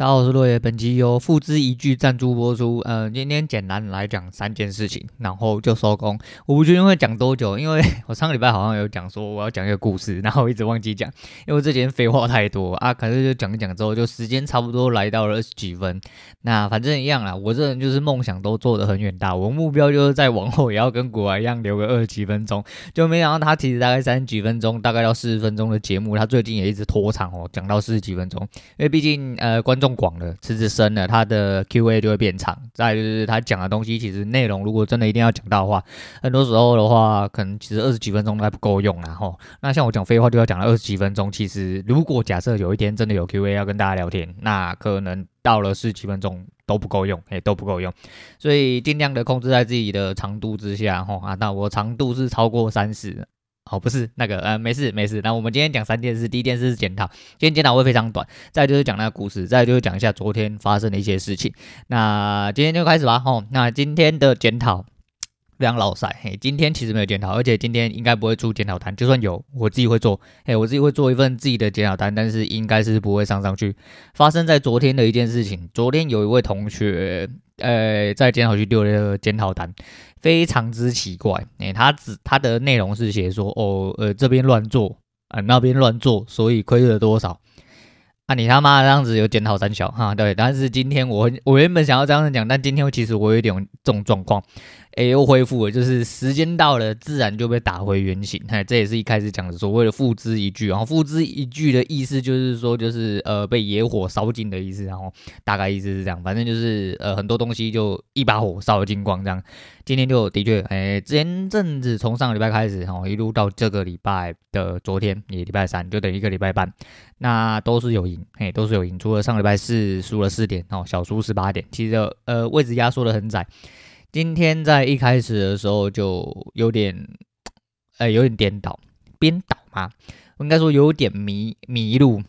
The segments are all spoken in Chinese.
大家好，我是落叶。本集由付之一炬赞助播出。呃，今天简单来讲三件事情，然后就收工。我不确定会讲多久，因为我上个礼拜好像有讲说我要讲一个故事，然后我一直忘记讲，因为这几天废话太多啊。可是就讲一讲之后，就时间差不多来到了二十几分。那反正一样啦，我这人就是梦想都做得很远大，我目标就是在往后也要跟古玩一样留个二十几分钟。就没想到他其实大概三十几分钟，大概要四十分钟的节目，他最近也一直拖长哦，讲到四十几分钟，因为毕竟呃观众。广了，池子深了，他的 Q&A 就会变长。再就是他讲的东西，其实内容如果真的一定要讲到的话，很多时候的话，可能其实二十几分钟都还不够用然后，那像我讲废话就要讲了二十几分钟。其实如果假设有一天真的有 Q&A 要跟大家聊天，那可能到了四十几分钟都不够用，也都不够用。所以尽量的控制在自己的长度之下。吼啊，那我长度是超过三十。哦，不是那个，呃，没事没事。那我们今天讲三件事，第一件事是检讨，今天检讨会非常短。再就是讲那个故事，再就是讲一下昨天发生的一些事情。那今天就开始吧，吼、哦。那今天的检讨非常老赛，嘿，今天其实没有检讨，而且今天应该不会出检讨单，就算有，我自己会做，嘿，我自己会做一份自己的检讨单，但是应该是不会上上去。发生在昨天的一件事情，昨天有一位同学，呃，在检讨区丢了个检讨单。非常之奇怪，诶、欸，他只他的内容是写说，哦，呃，这边乱做，啊、那边乱做，所以亏了多少？啊，你他妈这样子有检讨三小哈？对，但是今天我我原本想要这样子讲，但今天其实我有一点这种状况。哎，又恢复了，就是时间到了，自然就被打回原形。哎，这也是一开始讲的所谓的付之一炬。然后付之一炬的意思就是说，就是呃被野火烧尽的意思。然后大概意思是这样，反正就是呃很多东西就一把火烧了精光这样。今天就的确，哎，前阵子从上个礼拜开始，哈一路到这个礼拜的昨天，也礼拜三，就等于一个礼拜半，那都是有赢，哎，都是有赢。除了上礼拜四输了四点，哦，小输十八点，其实呃位置压缩的很窄。今天在一开始的时候就有点，呃，有点颠倒，颠倒嘛，应该说有点迷迷路，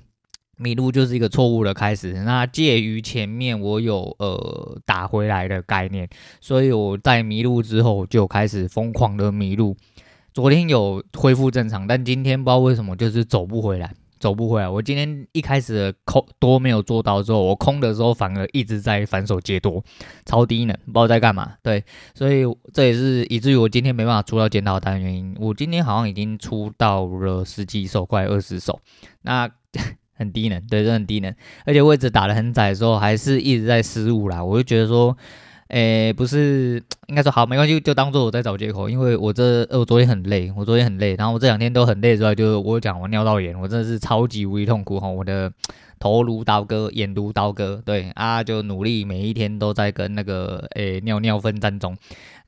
迷路就是一个错误的开始。那介于前面我有呃打回来的概念，所以我在迷路之后就开始疯狂的迷路。昨天有恢复正常，但今天不知道为什么就是走不回来。走不回来。我今天一开始的空多没有做到之后，我空的时候反而一直在反手接多，超低能，不知道在干嘛。对，所以这也是以至于我今天没办法出到检讨单的原因。我今天好像已经出到了十几手，快二十手，那 很低能，对，这很低能，而且位置打得很窄的时候，还是一直在失误啦。我就觉得说。诶、不是，应该说好，没关系，就当做我在找借口，因为我这，我昨天很累，我昨天很累，然后我这两天都很累之外，就我讲我尿道炎，我真的是超级无敌痛苦哈，我的头如刀割，眼如刀割，对啊，就努力每一天都在跟那个诶、尿尿奋战中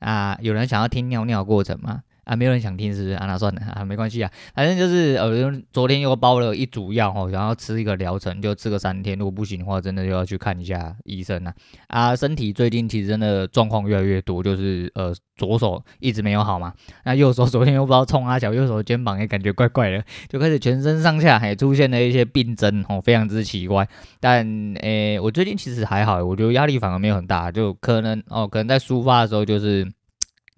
啊，有人想要听尿尿过程吗？啊，没有人想听，是不是？啊，那算了啊，没关系啊，反正就是呃，昨天又包了一组药哦，然后吃一个疗程，就吃个三天，如果不行的话，真的就要去看一下医生了啊。身体最近其实真的状况越来越多，就是呃，左手一直没有好嘛，那右手 昨天又不知道冲啊，小右手肩膀也感觉怪怪的，就开始全身上下还出现了一些病症哦，非常之奇怪。但诶，我最近其实还好，我觉得压力反而没有很大，就可能哦，可能在抒发的时候就是。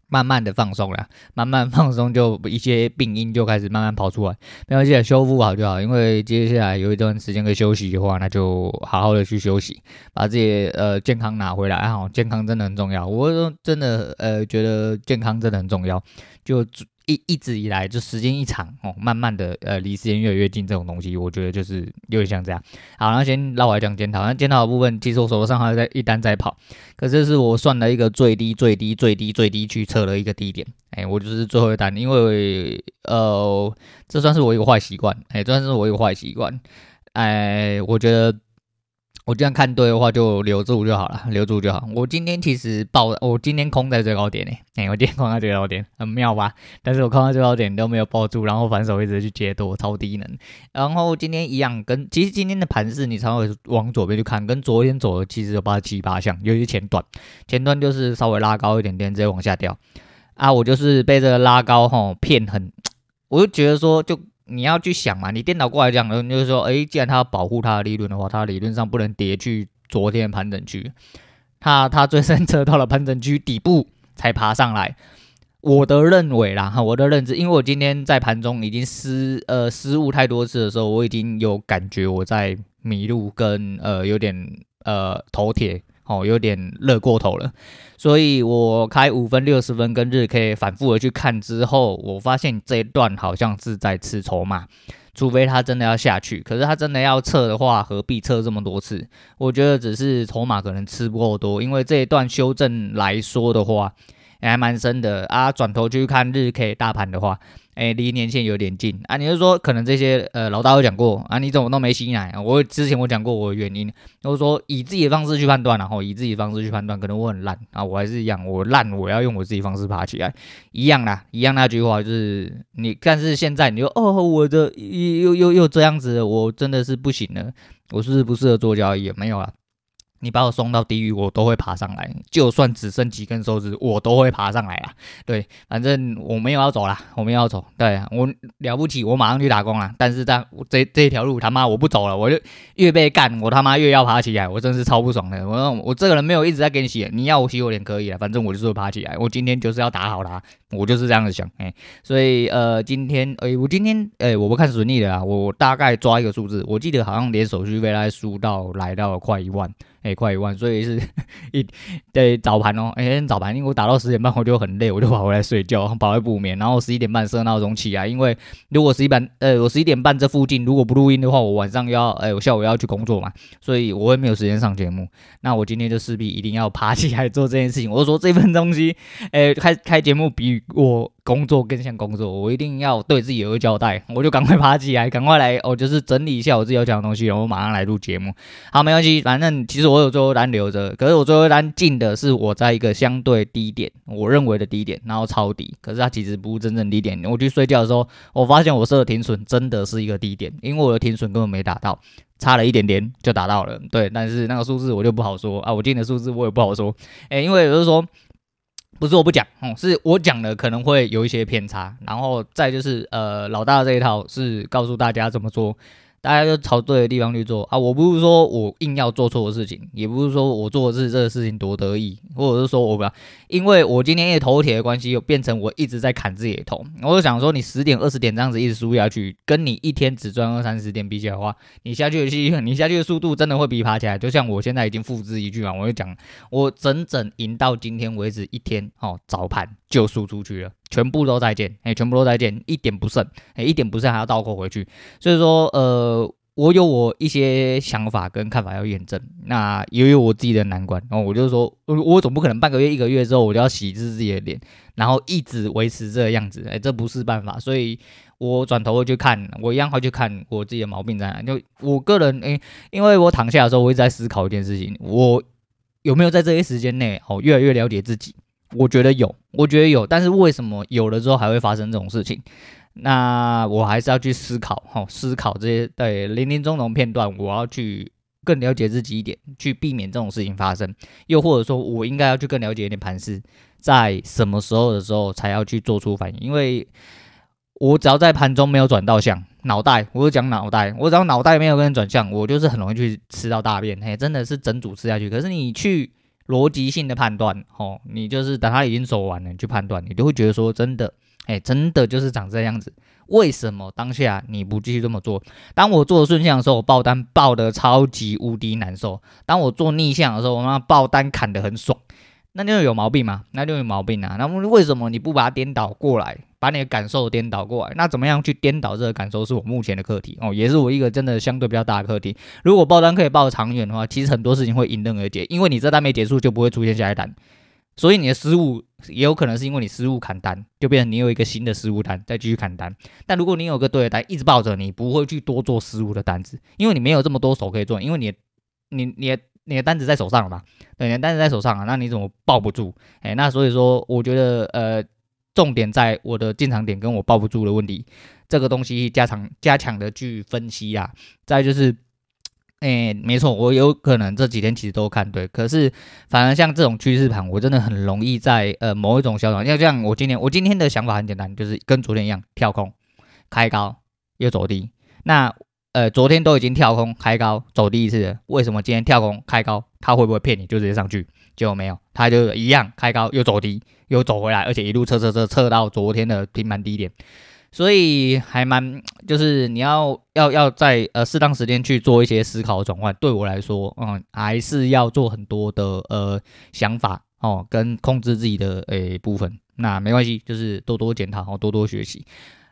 慢慢的放松了，慢慢放松，就一些病因就开始慢慢跑出来。没关系，修复好就好。因为接下来有一段时间可以休息的话，那就好好的去休息，把自己呃健康拿回来。好，健康真的很重要。我真的呃觉得健康真的很重要。就。一一直以来，就时间一长哦，慢慢的呃，离时间越来越近，这种东西，我觉得就是有点像这样。好，那先绕来讲检讨。那检讨的部分，其实我手头上还在一单在跑，可是是我算了一个最低最低最低最低去测了一个低点。哎、我就是最后一单，因为呃，这算是我一个坏习惯。哎、这算是我一个坏习惯。哎，我觉得。我这样看对的话，就留住就好了，留住就好。我今天其实报，我今天空在最高点诶，哎、我今天空在最高点，很妙吧？但是我空在最高点都没有抱住，然后反手一直去接多，超低能。然后今天一样，跟其实今天的盘势，你常会往左边去看，跟昨天走的其实有八七八像，尤其前段，前段就是稍微拉高一点点，直接往下掉。啊，我就是被这个拉高吼骗很，我就觉得说就。你要去想嘛，你电脑过来讲的，就是说，诶，既然他要保护他的利润的话，他理论上不能跌去昨天盘整区，他他最深测到了盘整区底部才爬上来。我的认为啦，哈，我的认知，因为我今天在盘中已经失呃失误太多次的时候，我已经有感觉我在迷路跟呃有点呃头铁哦，有点热过头了，所以我开五分六十分跟日 K 反复的去看之后，我发现这一段好像是在吃筹码。除非他真的要下去，可是他真的要撤的话，何必撤这么多次？我觉得只是筹码可能吃不够多，因为这一段修正来说的话，也还蛮深的啊。转头去看日 K 大盘的话。哎，离年线有点近啊！你是说可能这些呃老大有讲过啊？你怎么都没吸奶啊？我之前我讲过我的原因，就是说以自己的方式去判断，然后以自己的方式去判断，可能我很烂啊，我还是一样，我烂，我要用我自己方式爬起来，一样啦，一样那句话就是你，但是现在你就哦，我的又又又这样子，我真的是不行了，我是不是不适合做交易？没有了。你把我送到地狱，我都会爬上来。就算只剩几根手指，我都会爬上来啊！对，反正我没有要走啦，我没有要走。对，我了不起，我马上去打工了。但是这这这条路他妈我不走了，我就越被干，我他妈越要爬起来，我真是超不爽的。我我这个人没有一直在给你洗，你要我洗我脸可以了，反正我就是爬起来。我今天就是要打好他，我就是这样子想。哎，所以呃，今天哎，我今天哎，我不看损益的啊，我大概抓一个数字，我记得好像连手续费来输到来到了快一万。哎，快一万，所以是一对早盘哦。哎，早盘，因为我打到十点半，我就很累，我就跑回来睡觉，跑回补眠。然后十一点半设闹钟起来，因为如果十一半，呃，我十一点半这附近如果不录音的话，我晚上要，哎，我下午要去工作嘛，所以我会没有时间上节目。那我今天就势必一定要爬起来做这件事情。我就说这份东西，哎，开开节目比我。工作更像工作，我一定要对自己有个交代，我就赶快爬起来，赶快来，我、就是整理一下我自己要讲的东西，然后我马上来录节目。好，没关系，反正其实我有最后单留着，可是我最后单进的是我在一个相对低点，我认为的低点，然后抄底，可是它其实不是真正低点。我去睡觉的时候，我发现我设的停损真的是一个低点，因为我的停损根本没达到，差了一点点就达到了。对，但是那个数字我就不好说啊，我进的数字我也不好说，诶，因为就是说。不是我不讲，嗯，是我讲的可能会有一些偏差，然后再就是，呃，老大这一套是告诉大家怎么做。大家就朝对的地方去做啊！我不是说我硬要做错的事情，也不是说我做的是这个事情多得意，或者是说我不要，因为我今天也头铁的关系，又变成我一直在砍自己的头。我就想说，你十点二十点这样子一直输下去，跟你一天只赚二三十点比起来的话，你下去的戏，你下去的速度真的会比爬起来。就像我现在已经复制一句嘛，我就讲，我整整赢到今天为止一天哦，早盘就输出去了。全部都再见，哎、全部都再见，一点不剩，哎、一点不剩还要倒扣回去。所以说，呃，我有我一些想法跟看法要验证，那也有我自己的难关。然后我就说，我总不可能半个月、一个月之后我就要洗一次自己的脸，然后一直维持这个样子，哎、这不是办法。所以我转头会去看，我一样会去看我自己的毛病在哪。就我个人，哎、因为我躺下的时候，我一直在思考一件事情，我有没有在这些时间内，哦，越来越了解自己。我觉得有，我觉得有，但是为什么有了之后还会发生这种事情？那我还是要去思考，哈，思考这些对林林总总片段，我要去更了解自己一点，去避免这种事情发生。又或者说，我应该要去更了解一点盘势，在什么时候的时候才要去做出反应？因为我只要在盘中没有转到向，脑袋，我就讲脑袋，我只要脑袋没有跟人转向，我就是很容易去吃到大便，嘿，真的是整组吃下去。可是你去。逻辑性的判断，哦，你就是等它已经走完了，你去判断，你就会觉得说真的，哎、真的就是长这样子。为什么当下你不继续这么做？当我做顺向的时候，我爆单爆的超级无敌难受；当我做逆向的时候，我妈爆单砍得很爽。那就有毛病嘛？那就有毛病啊！那为什么你不把它颠倒过来，把你的感受颠倒过来？那怎么样去颠倒这个感受，是我目前的课题哦，也是我一个真的相对比较大的课题。如果爆单可以爆长远的话，其实很多事情会迎刃而解，因为你这单没结束，就不会出现下一单。所以你的失误也有可能是因为你失误砍单，就变成你有一个新的失误单，再继续砍单。但如果你有个对的单一直抱着，你不会去多做失误的单子，因为你没有这么多手可以做，因为你你你。你的单子在手上了吧？对，你的单子在手上啊，那你怎么抱不住？哎，那所以说，我觉得呃，重点在我的进场点跟我抱不住的问题，这个东西加强加强的去分析啊。再就是，哎，没错，我有可能这几天其实都看对，可是反而像这种趋势盘，我真的很容易在呃某一种小涨，要像我今天我今天的想法很简单，就是跟昨天一样，跳空开高又走低，那。呃，昨天都已经跳空开高走低一次，为什么今天跳空开高，他会不会骗你就直接上去？结果没有，他就一样开高又走低又走回来，而且一路测测测测到昨天的平盘低点。所以还蛮 就是你要要要在呃适当时间去做一些思考转换。对我来说，嗯，还是要做很多的呃想法哦，跟控制自己的诶、部分。那没关系，就是多多检讨，多多学习。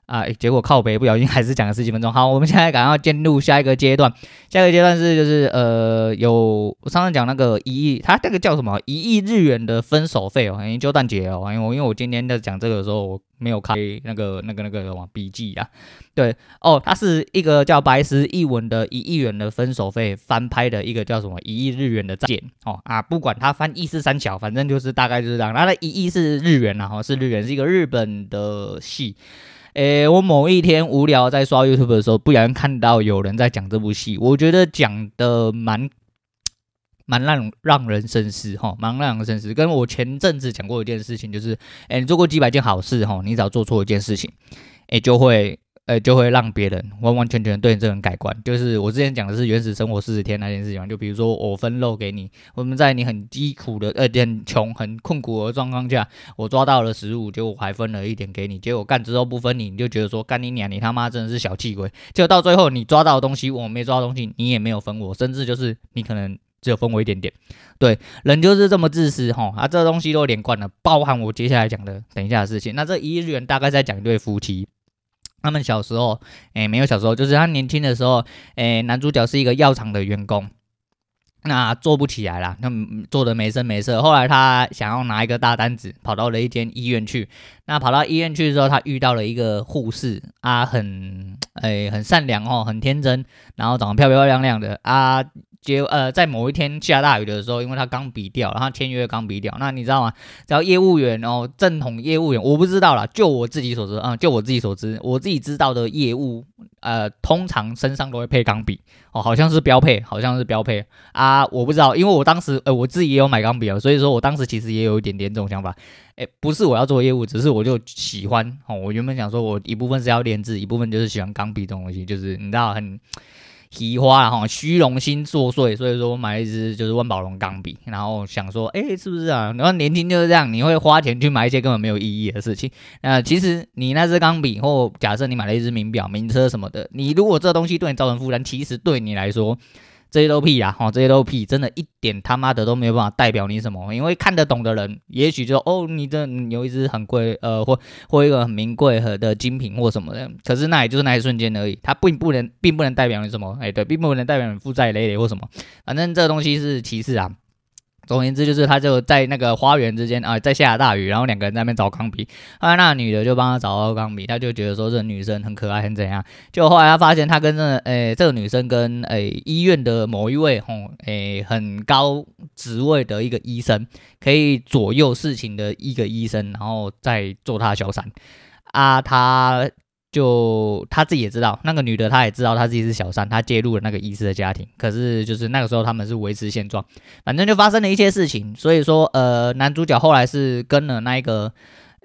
啊、结果靠北不小心 还是讲了十几分钟。好，我们现在赶快进入下一个阶段。下一个阶段是就是呃，有我上次讲那个一亿，他那个叫什么一亿日元的分手费哦，研究蛋姐哦，因为我因为我今天在讲这个的时候，我没有开那个那个那个什么笔记啊。对哦，它是一个叫白石一文的一亿元的分手费翻拍的一个叫什么一亿日元的件哦啊，不管它翻译是三小，反正就是大概就是这样。它的一亿是日元然后是日元，是一个日本的戏。诶、我某一天无聊在刷 YouTube 的时候，不小心看到有人在讲这部戏，我觉得讲的蛮蛮让让人深思哈，蛮让人深思。跟我前阵子讲过一件事情，就是诶、你做过几百件好事哈，你只要做错一件事情，诶、就会。呃，就会让别人完完全全对你这个人改观。就是我之前讲的是原始生活四十天那件事情，就比如说我分肉给你，我们在你很饥苦的呃很穷很困苦的状况下，我抓到了食物，结果我还分了一点给你，结果干之后不分你，你就觉得说干你娘，你他妈真的是小气鬼。结果到最后你抓到的东西我没抓到东西，你也没有分我，甚至就是你可能只有分我一点点。对，人就是这么自私哈。啊，这东西都连贯了，包含我接下来讲的等一下的事情。那这一日元大概在讲一对夫妻。他们小时候，诶，没有小时候，就是他年轻的时候，诶，男主角是一个药厂的员工，那做不起来了，那做的没声没色。后来他想要拿一个大单子，跑到了一间医院去。那跑到医院去的时候，他遇到了一个护士啊，很，诶，很善良哦，很天真，然后长得漂漂亮亮的啊。结呃，在某一天下大雨的时候，因为他钢笔掉，然后签约钢笔掉。那你知道吗？只要业务员哦，正统业务员，我不知道啦，就我自己所知啊、嗯，就我自己所知，我自己知道的业务，呃，通常身上都会配钢笔哦，好像是标配，好像是标配啊，我不知道，因为我当时呃，我自己也有买钢笔啊，所以说我当时其实也有一点点这种想法，诶，不是我要做业务，只是我就喜欢哦，我原本想说我一部分是要练字，一部分就是喜欢钢笔这种东西，就是你知道很。提花了哈，虚荣心作祟，所以说我买了一支就是万宝龙钢笔，然后想说，哎、是不是啊？然后年轻就是这样，你会花钱去买一些根本没有意义的事情。那其实你那支钢笔，或假设你买了一支名表、名车什么的，你如果这东西对你造成负担，其实对你来说。这些都屁啊！哈，这些都屁，真的一点他妈的都没有办法代表你什么。因为看得懂的人，也许就哦，你这有一只很贵，呃，或或一个很名贵和的精品或什么的。可是那也就是那一瞬间而已，它并不能，并不能代表你什么。哎，对，并不能代表你负债累累或什么。反正这东西是其次啊。总而言之，就是他就在那个花园之间啊，在下大雨，然后两个人在那边找钢笔。后来那女的就帮他找到钢笔，他就觉得说这个女生很可爱，很怎样。就后来他发现他跟这、诶这个女生跟诶医院的某一位吼诶很高职位的一个医生，可以左右事情的一个医生，然后再做他的小三啊他。就他自己也知道，那个女的她也知道她自己是小三，她介入了那个医师的家庭。可是就是那个时候他们是维持现状，反正就发生了一些事情。所以说，呃，男主角后来是跟了那一个，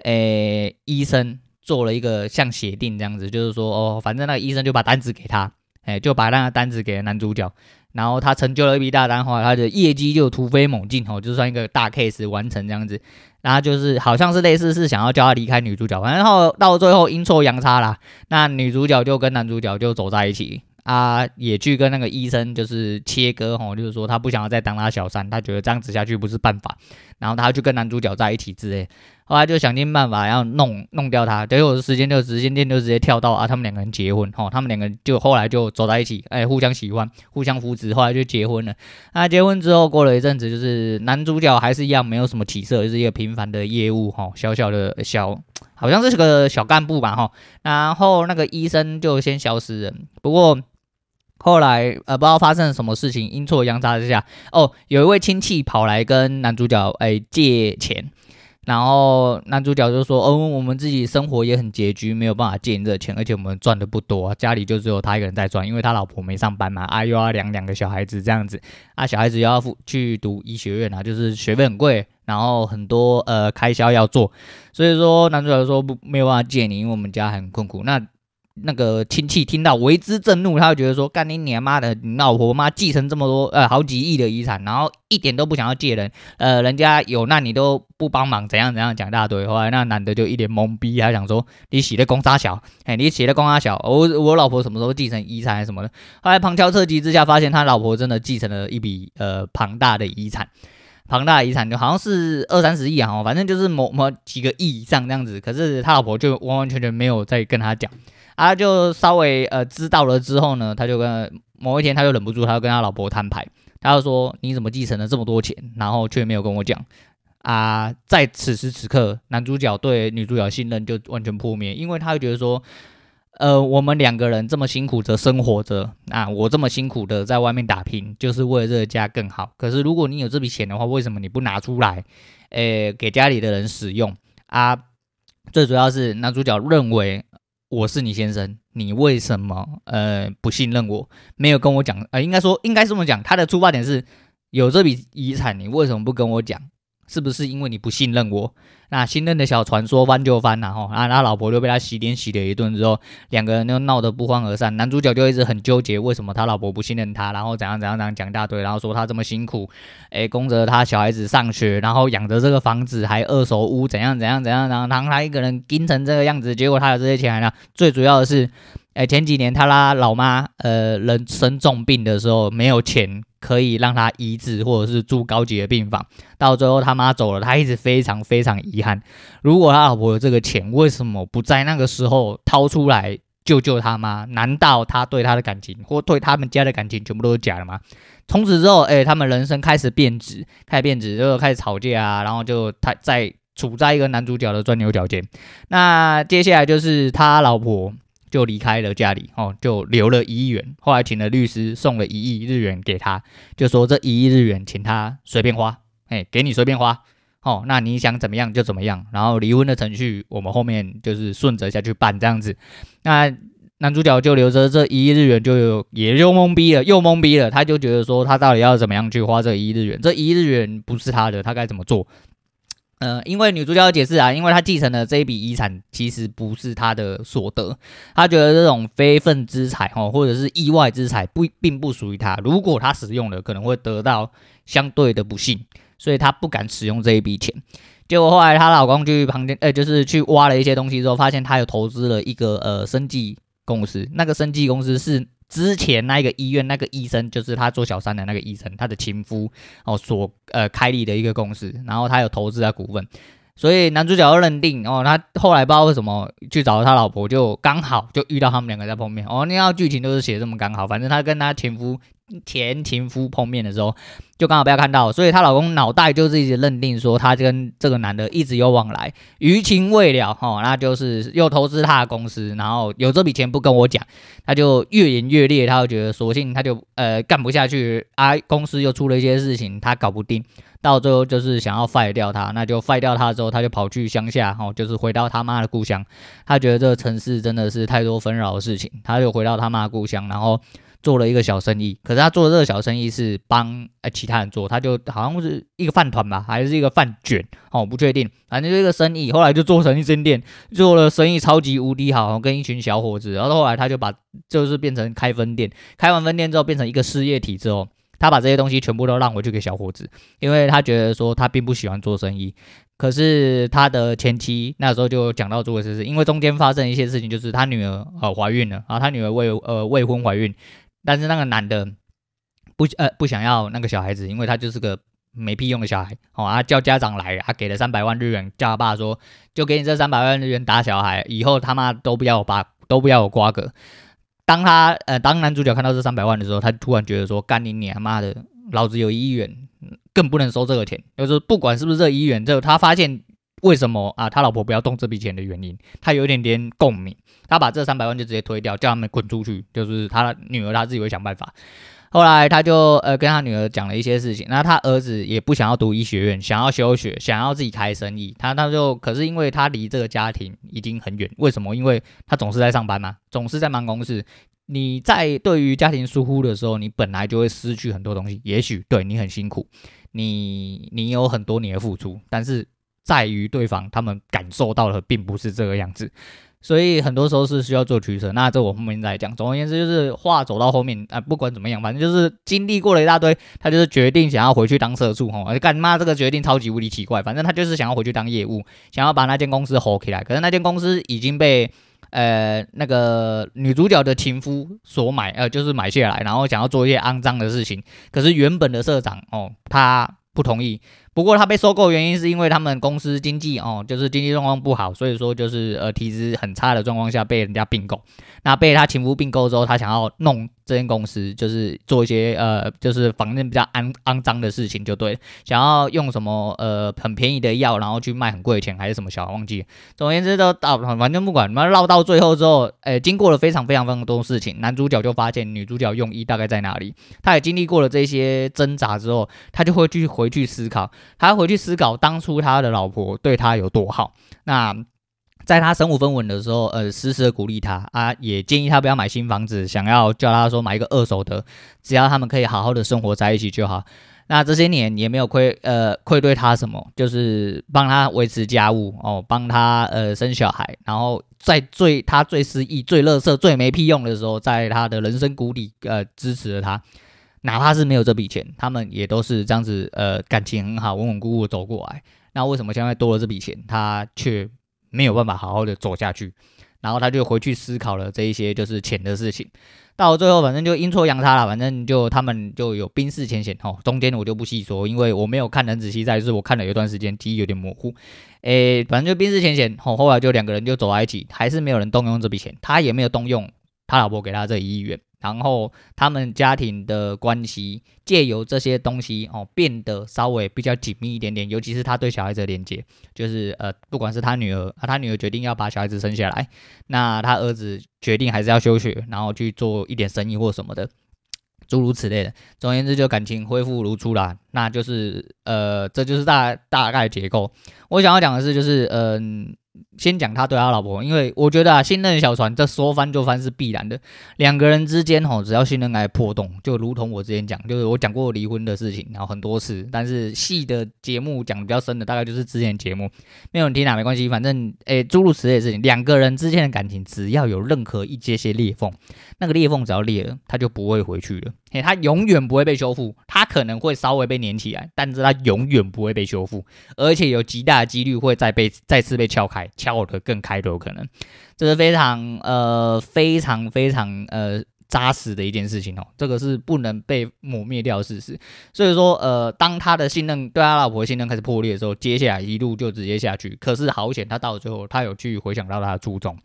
诶、医生做了一个像协定这样子，就是说，哦，反正那个医生就把单子给他，诶、就把那个单子给了男主角，然后他成就了一笔大单，后来他的业绩就突飞猛进，哦，就算一个大 case 完成这样子。然后就是好像是类似是想要叫他离开女主角，反正后到最后阴错阳差啦，那女主角就跟男主角就走在一起啊，也去跟那个医生就是切割吼，就是说他不想要再当他小三，他觉得这样子下去不是办法，然后他就跟男主角在一起之类。后来就想尽办法要弄弄掉他，结果时间就时间线就直接跳到啊，他们两个人结婚，哈，他们两个人就后来就走在一起，哎，互相喜欢，互相扶持，后来就结婚了。那结婚之后过了一阵子，就是男主角还是一样没有什么起色，就是一个平凡的业务，哈，小小的小，好像是个小干部吧，哈。然后那个医生就先消失了，不过后来呃不知道发生了什么事情，阴错阳差之下，哦，有一位亲戚跑来跟男主角哎借钱。然后男主角就说：“哦，我们自己生活也很拮据，没有办法借你这钱，而且我们赚的不多，家里就只有他一个人在赚，因为他老婆没上班嘛，啊又要养两个小孩子这样子，啊小孩子又要去读医学院啊，就是学费很贵，然后很多呃开销要做，所以说男主角说不没有办法借你，因为我们家很困苦。那那个亲戚听到为之震怒，他会觉得说：干你娘妈的，你老婆妈继承这么多呃好几亿的遗产，然后一点都不想要借人，呃，人家有难你都不帮忙，怎样怎样讲大堆。后来那男的就一脸懵逼，他想说：你写的公杀小，哎，你写的公杀小，我我老婆什么时候继承遗产什么的？后来旁敲侧击之下，发现他老婆真的继承了一笔呃庞大的遗产。庞大的遗产就好像是二三十亿啊，反正就是某某几个亿以上这样子。可是他老婆就完完全全没有再跟他讲，啊，就稍微呃知道了之后呢，他就跟某一天他就忍不住，他就跟他老婆摊牌，他就说：“你怎么继承了这么多钱，然后却没有跟我讲？”啊，在此时此刻，男主角对女主角信任就完全破灭，因为他会觉得说。呃，我们两个人这么辛苦的生活着，啊，我这么辛苦的在外面打拼，就是为了这个家更好。可是如果你有这笔钱的话，为什么你不拿出来，呃，给家里的人使用啊？最主要是男主角认为我是你先生，你为什么呃不信任我？没有跟我讲，呃，应该说应该这么讲，他的出发点是有这笔遗产，你为什么不跟我讲？是不是因为你不信任我？那信任的小船说翻就翻了，然后啊，他老婆就被他洗脸洗了一顿之后，两个人就闹得不欢而散。男主角就一直很纠结，为什么他老婆不信任他，然后怎样怎样怎样讲一大堆，然后说他这么辛苦，诶，供着他小孩子上学，然后养着这个房子，还二手屋，怎样怎样怎样，然后他一个人盯成这个样子，结果他有这些钱呢？最主要的是，诶，前几年他拉老妈呃人生重病的时候没有钱。可以让他医治，或者是住高级的病房。到最后他妈走了，他一直非常非常遗憾。如果他老婆有这个钱，为什么不在那个时候掏出来救救他妈？难道他对他的感情，或对他们家的感情，全部都是假的吗？从此之后，哎、他们人生开始变质，开始变质，就开始吵架啊，然后就他在处在一个男主角的钻牛角尖。那接下来就是他老婆。就离开了家里，哦，就留了一亿元。后来请了律师，送了一亿日元给他，就说这一亿日元请他随便花，哎，给你随便花，哦，那你想怎么样就怎么样。然后离婚的程序，我们后面就是顺着下去办这样子。那男主角就留着这一亿日元，就有也就懵逼了，又懵逼了。他就觉得说，他到底要怎么样去花这一亿日元？这一亿日元不是他的，他该怎么做？呃，因为女主角要解释啊，因为她继承的这一笔遗产其实不是她的所得，她觉得这种非分之财哦，或者是意外之财不并不属于她，如果她使用了，可能会得到相对的不幸，所以她不敢使用这一笔钱。结果后来她老公去旁边，呃，就是去挖了一些东西之后，发现她有投资了一个呃生技公司，那个生技公司是。之前那个医院那个医生，就是他做小三的那个医生，他的情夫哦，所呃开立的一个公司，然后他有投资的股份，所以男主角就认定哦，他后来不知道为什么去找他老婆，就刚好就遇到他们两个在碰面哦，那套剧情都是写这么刚好，反正他跟他前夫。前情夫碰面的时候，就刚好被他看到，所以她老公脑袋就是一直认定说，她跟这个男的一直有往来，余情未了哈，那就是又投资他的公司，然后有这笔钱不跟我讲，他就越演越烈，他就觉得索性他就呃干不下去啊，公司又出了一些事情，他搞不定，到最后就是想要废掉他，那就废掉他之后，他就跑去乡下哈，就是回到他妈的故乡，他觉得这个城市真的是太多纷扰的事情，他就回到他妈的故乡，然后。做了一个小生意，可是他做的这个小生意是帮呃其他人做，他就好像是一个饭团吧，还是一个饭卷，哦，不确定，反正就一个生意。后来就做成一间店，做了生意超级无敌好，跟一群小伙子。然后后来他就把就是变成开分店，开完分店之后变成一个事业体之后，他把这些东西全部都让回去给小伙子，因为他觉得说他并不喜欢做生意。可是他的前妻那时候就讲到这个事情，因为中间发生一些事情，就是他女儿呃怀孕了，然后他女儿未呃未婚怀孕。但是那个男的不呃不想要那个小孩子，因为他就是个没屁用的小孩。哦，啊叫家长来，他给了三百万日元，叫他爸说，就给你这三百万日元打小孩，以后他妈都不要我爸，都不要我瓜葛。当他呃当男主角看到这三百万的时候，他突然觉得说，干你娘妈的，老子有一亿元，更不能收这个钱。就是不管是不是这一亿元，就他发现。为什么啊？他老婆不要动这笔钱的原因，他有一点点共鸣。他把这三百万就直接推掉，叫他们滚出去。就是他女儿，他自己会想办法。后来他就呃跟他女儿讲了一些事情。那他儿子也不想要读医学院，想要休学，想要自己开生意。他他就可是因为他离这个家庭已经很远。为什么？因为他总是在上班嘛，总是在忙公事。你在对于家庭疏忽的时候，你本来就会失去很多东西。也许对你很辛苦，你你有很多年的付出，但是。在于对方，他们感受到的并不是这个样子，所以很多时候是需要做取舍。那这我后面再讲。总而言之，就是话走到后面啊，不管怎么样，反正就是经历过了一大堆，他就是决定想要回去当社畜哈。干妈这个决定超级无敌奇怪，反正他就是想要回去当业务，想要把那间公司活起来。可是那间公司已经被呃那个女主角的情夫所买，呃就是买下来，然后想要做一些肮脏的事情。可是原本的社长哦，他不同意。不过他被收购原因是因为他们公司经济哦，就是经济状况不好，所以说就是呃体质很差的状况下被人家并购。那被他情夫并购之后，他想要弄这间公司，就是做一些呃就是反正比较肮肮脏的事情就对。想要用什么呃很便宜的药，然后去卖很贵的钱，还是什么小忘记。总而言之都到反正不管，那绕到最后之后，诶经过了非常非常非常多事情，男主角就发现女主角用意大概在哪里。他也经历过了这些挣扎之后，他就会去回去思考。他回去思考当初他的老婆对他有多好。那在他身无分文的时候，呃，时时的鼓励他啊，也建议他不要买新房子，想要叫他说买一个二手的，只要他们可以好好的生活在一起就好。那这些年也没有亏呃亏对他什么，就是帮他维持家务哦，帮他呃生小孩，然后在最他最失意、最乐色、最没屁用的时候，在他的人生谷底呃支持了他。哪怕是没有这笔钱，他们也都是这样子，呃，感情很好，稳稳固固走过来。那为什么现在多了这笔钱，他却没有办法好好的走下去？然后他就回去思考了这一些就是钱的事情。到最后，反正就阴错阳差了，反正就他们就有冰释前嫌哦。中间我就不细说，因为我没有看很仔细，在是我看了有一段时间，记忆有点模糊。诶，反正就冰释前嫌，后后来就两个人就走在一起，还是没有人动用这笔钱，他也没有动用他老婆给他这一亿元。然后他们家庭的关系借由这些东西哦，变得稍微比较紧密一点点，尤其是他对小孩子的连接，就是呃，不管是他女儿啊，他女儿决定要把小孩子生下来，那他儿子决定还是要休学，然后去做一点生意或什么的，诸如此类的。总而言之，就感情恢复如初啦，那就是呃，这就是大大概结构。我想要讲的是，就是嗯。呃先讲他对他老婆，因为我觉得啊，信任小船这说翻就翻是必然的。两个人之间吼，只要信任来破洞，就如同我之前讲，就是我讲过离婚的事情，然后很多次，但是细的节目讲比较深的，大概就是之前节目，没有人听啊，没关系，反正诶，诸如此类的事情，两个人之间的感情，只要有任何一些些裂缝，那个裂缝只要裂了，他就不会回去了。嘿，它永远不会被修复，它可能会稍微被粘起来，但是它永远不会被修复，而且有极大的几率会再被再次被撬开，撬得更开都有可能。这是非常呃非常非常呃扎实的一件事情哦，这个是不能被抹灭掉的事实。所以说呃，当他的信任对他老婆的信任开始破裂的时候，接下来一路就直接下去。可是好险，他到了最后，他有去回想到他的初衷，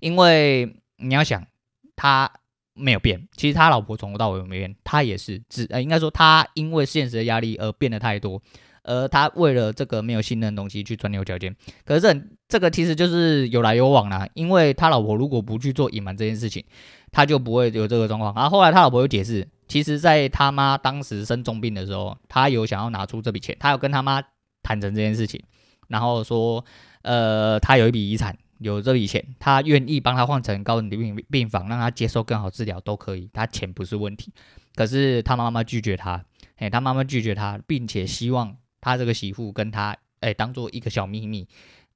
因为你要想他。没有变，其实他老婆从头到尾没变，他也是只呃，应该说他因为现实的压力而变得太多，而他为了这个没有信任的东西去钻牛角尖。可是这这个其实就是有来有往啦，因为他老婆如果不去做隐瞒这件事情，他就不会有这个状况。然后后来他老婆有解释，其实在他妈当时生重病的时候，他有想要拿出这笔钱，他有跟他妈谈成这件事情，然后说呃，他有一笔遗产。有这笔钱，他愿意帮他换成高等病病房，让他接受更好治疗都可以，他钱不是问题。可是他妈妈拒绝他，哎，他妈妈拒绝他，并且希望他这个媳妇跟他，哎，当做一个小秘密，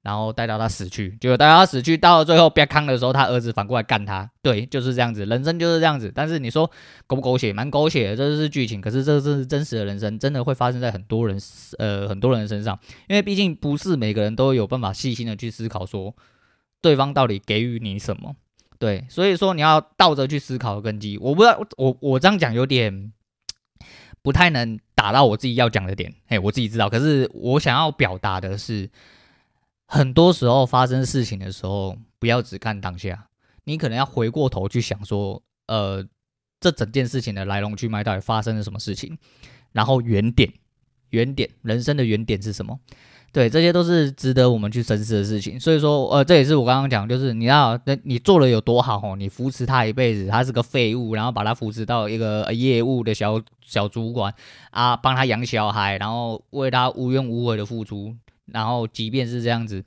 然后带到他死去。结果带到他死去，到了最后别康的时候，他儿子反过来干他。对，就是这样子，人生就是这样子。但是你说狗不狗血？蛮狗血的，这是剧情。可是这是真实的人生，真的会发生在很多人，呃，很多人身上。因为毕竟不是每个人都有办法细心的去思考说。对方到底给予你什么？对，所以说你要倒着去思考根基。我不知道，我我这样讲有点不太能打到我自己要讲的点。嘿，我自己知道。可是我想要表达的是，很多时候发生事情的时候，不要只看当下，你可能要回过头去想说，呃，这整件事情的来龙去脉到底发生了什么事情，然后原点，原点，人生的原点是什么？对，这些都是值得我们去深思的事情。所以说，呃，这也是我刚刚讲，就是你要，那你做的有多好哦，你扶持他一辈子，他是个废物，然后把他扶持到一个业务的小小主管啊，帮他养小孩，然后为他无怨无悔的付出，然后即便是这样子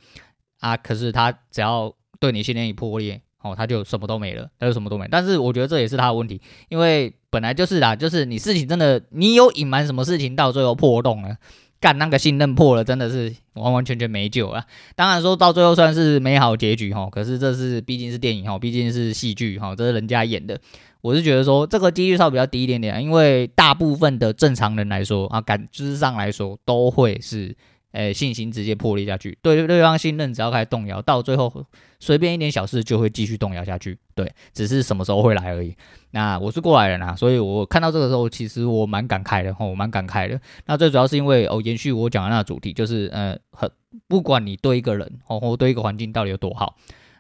啊，可是他只要对你信任一破裂，哦，他就什么都没了，他就什么都没。但是我觉得这也是他的问题，因为本来就是啦，就是你事情真的，你有隐瞒什么事情，到最后破洞了。干那个信任破了，真的是完完全全没救了。当然说到最后算是美好结局哈，可是这是毕竟是电影哈，毕竟是戏剧哈，这是人家演的。我是觉得说这个几率稍微比较低一点点，因为大部分的正常人来说啊，感知上来说都会是。诶，信心直接破裂下去，对对方信任只要开始动摇，到最后随便一点小事就会继续动摇下去。对，只是什么时候会来而已。那我是过来人啊，所以我看到这个时候，其实我蛮感慨的，我蛮感慨的。那最主要是因为哦，延续我讲的那个主题，就是呃，很不管你对一个人哦，或对一个环境到底有多好，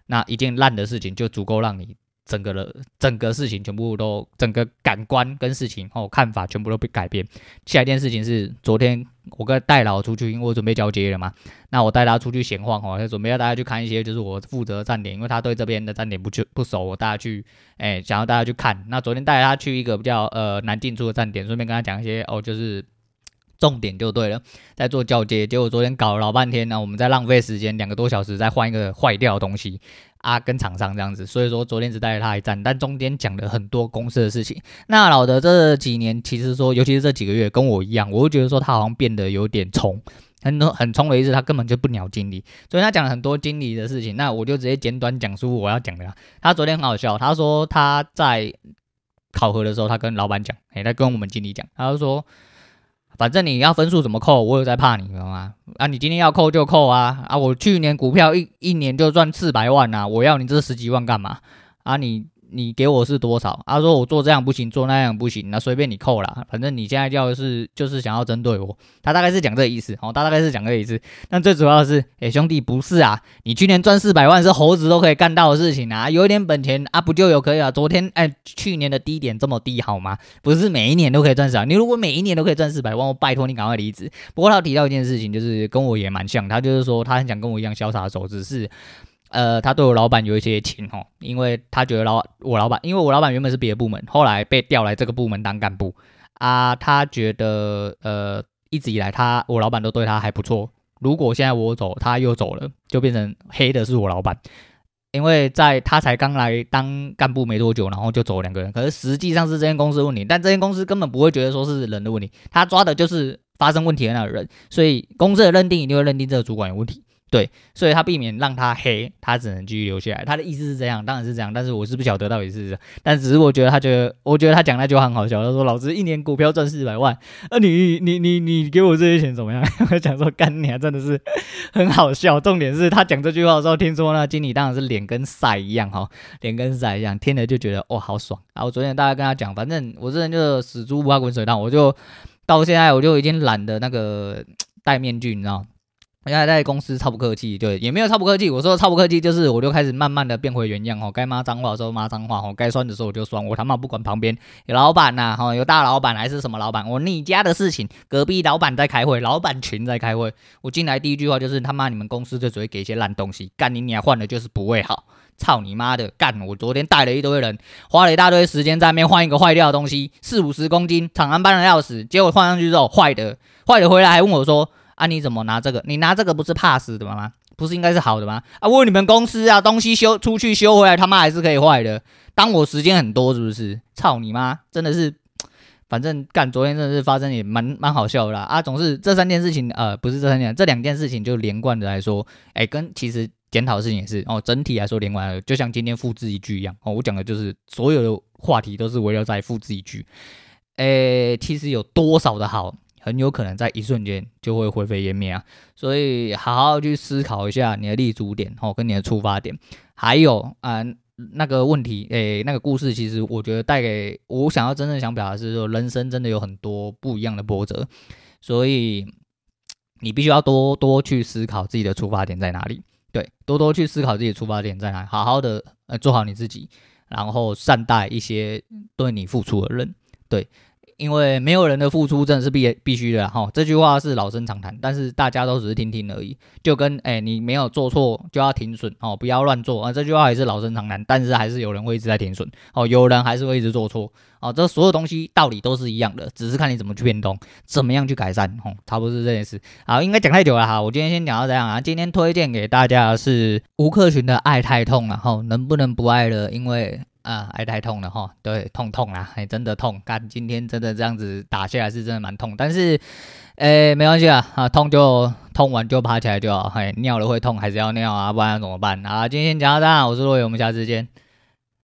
那一件烂的事情就足够让你。整个的整个事情全部都，整个感官跟事情哦看法全部都被改变。下一件事情是，昨天我跟带老出去，因为我准备交接了嘛。那我带他出去闲晃哦，准备要大家去看一些就是我负责的站点，因为他对这边的站点不去不熟，我带他去，哎，想要大家去看。那昨天带他去一个比较呃难进出的站点，顺便跟他讲一些哦，就是重点就对了，在做交接。结果昨天搞了老半天呢，我们在浪费时间，两个多小时在换一个坏掉的东西。啊，跟厂商这样子，所以说昨天只带了他一站，但中间讲了很多公司的事情。那老的这几年，其实说，尤其是这几个月，跟我一样，我会觉得说他好像变得有点冲，很很冲的意思，他根本就不鸟经理。所以他讲了很多经理的事情，那我就直接简短讲述我要讲的。他昨天很好笑，他说他在考核的时候，他跟老板讲，哎，他跟我们经理讲，他就说。反正你要分数怎么扣，我有在怕你，懂吗？啊，你今天要扣就扣啊！啊，我去年股票一一年就赚四百万啊，我要你这十几万干嘛？啊，你。你给我是多少？他说我做这样不行，做那样不行，那随便你扣啦。反正你现在要是就是想要针对我，他大概是讲这个意思，哦，他大概是讲这个意思。但最主要的是，哎，兄弟不是啊，你去年赚四百万是猴子都可以干到的事情啊，有一点本钱啊，不就有可以啊？昨天哎，去年的低点这么低好吗？不是每一年都可以赚四百，你如果每一年都可以赚四百万，我拜托你赶快离职。不过他提到一件事情，就是跟我也蛮像，他就是说他很想跟我一样潇洒走，只是。呃，他对我老板有一些情哦，因为他觉得老我老板，因为我老板原本是别的部门，后来被调来这个部门当干部。啊，他觉得呃一直以来他我老板都对他还不错，如果现在我走，他又走了，就变成黑的是我老板，因为在他才刚来当干部没多久，然后就走两个人，可是实际上是这间公司问题，但这间公司根本不会觉得说是人的问题，他抓的就是发生问题的那个人，所以公司的认定一定会认定这个主管有问题。对，所以他避免让他黑，他只能继续留下来。他的意思是这样，当然是这样，但是我是不晓得到底是，但只是我觉得他觉得，我觉得他讲那句话很好笑。他说：“老子一年股票赚四百万，那、啊、你你你你给我这些钱怎么样？” 我讲说干你啊，真的是 很好笑。重点是他讲这句话的时候，听说那经理当然是脸跟晒一样哈，脸跟晒一样，听了就觉得哇好爽。然后我昨天大家跟他讲，反正我这人就死猪不怕滚水烫，我就到现在我就已经懒得那个 戴面具，你知道。我现在在公司超不客气，对，也没有超不客气。我说超不客气，就是我就开始慢慢的变回原样哦。该骂脏话的时候骂脏话哦，该酸的时候我就酸。我他妈不管旁边有老板呐，哈，有大老板还是什么老板，我你家的事情，隔壁老板在开会，老板群在开会。我进来第一句话就是他妈你们公司就只会给一些烂东西，干你娘换的就是不会好，操你妈的干！我昨天带了一堆人，花了一大堆时间在那边换一个坏掉的东西，四五十公斤，厂安搬的要死，结果换上去之后坏的，坏的回来还问我说。啊！你怎么拿这个？你拿这个不是怕死的吗？不是应该是好的吗？啊！问你们公司啊，东西修出去修回来，他妈还是可以坏的。当我时间很多是不是？操你妈！真的是，反正干昨天真的是发生也蛮蛮好笑的啦。啊，总是这三件事情，呃，不是这三件，这两件事情就连贯的来说，哎、跟其实检讨的事情也是哦，整体来说连贯，就像今天复制一句一样哦。我讲的就是所有的话题都是围绕在复制一句。哎、其实有多少的好？很有可能在一瞬间就会灰飞烟灭啊！所以好好去思考一下你的立足点哦，跟你的出发点，还有啊、那个问题，诶、那个故事，其实我觉得带给我想要真正想表达是说，人生真的有很多不一样的波折，所以你必须要多多去思考自己的出发点在哪里，对，多多去思考自己的出发点在哪里，好好的呃做好你自己，然后善待一些对你付出的人，对。因为没有人的付出真的是必必须的哈，这句话是老生常谈，但是大家都只是听听而已。就跟哎、你没有做错就要停损哦，不要乱做啊，这句话也是老生常谈，但是还是有人会一直在停损哦，有人还是会一直做错哦，这所有东西道理都是一样的，只是看你怎么去变动，怎么样去改善哦，差不多是这件事。好，应该讲太久了哈，我今天先讲到这样啊。今天推荐给大家的是吴克群的《爱太痛》了，然后能不能不爱了？因为啊，哎太痛了哈，对，痛痛啦，还真的痛，干，今天真的这样子打下来是真的蛮痛，但是，诶、没关系啊，啊，痛就痛完就爬起来就好，嘿，尿了会痛还是要尿啊，不然怎么办啊？今天讲到这，我是洛伟，我们下次见。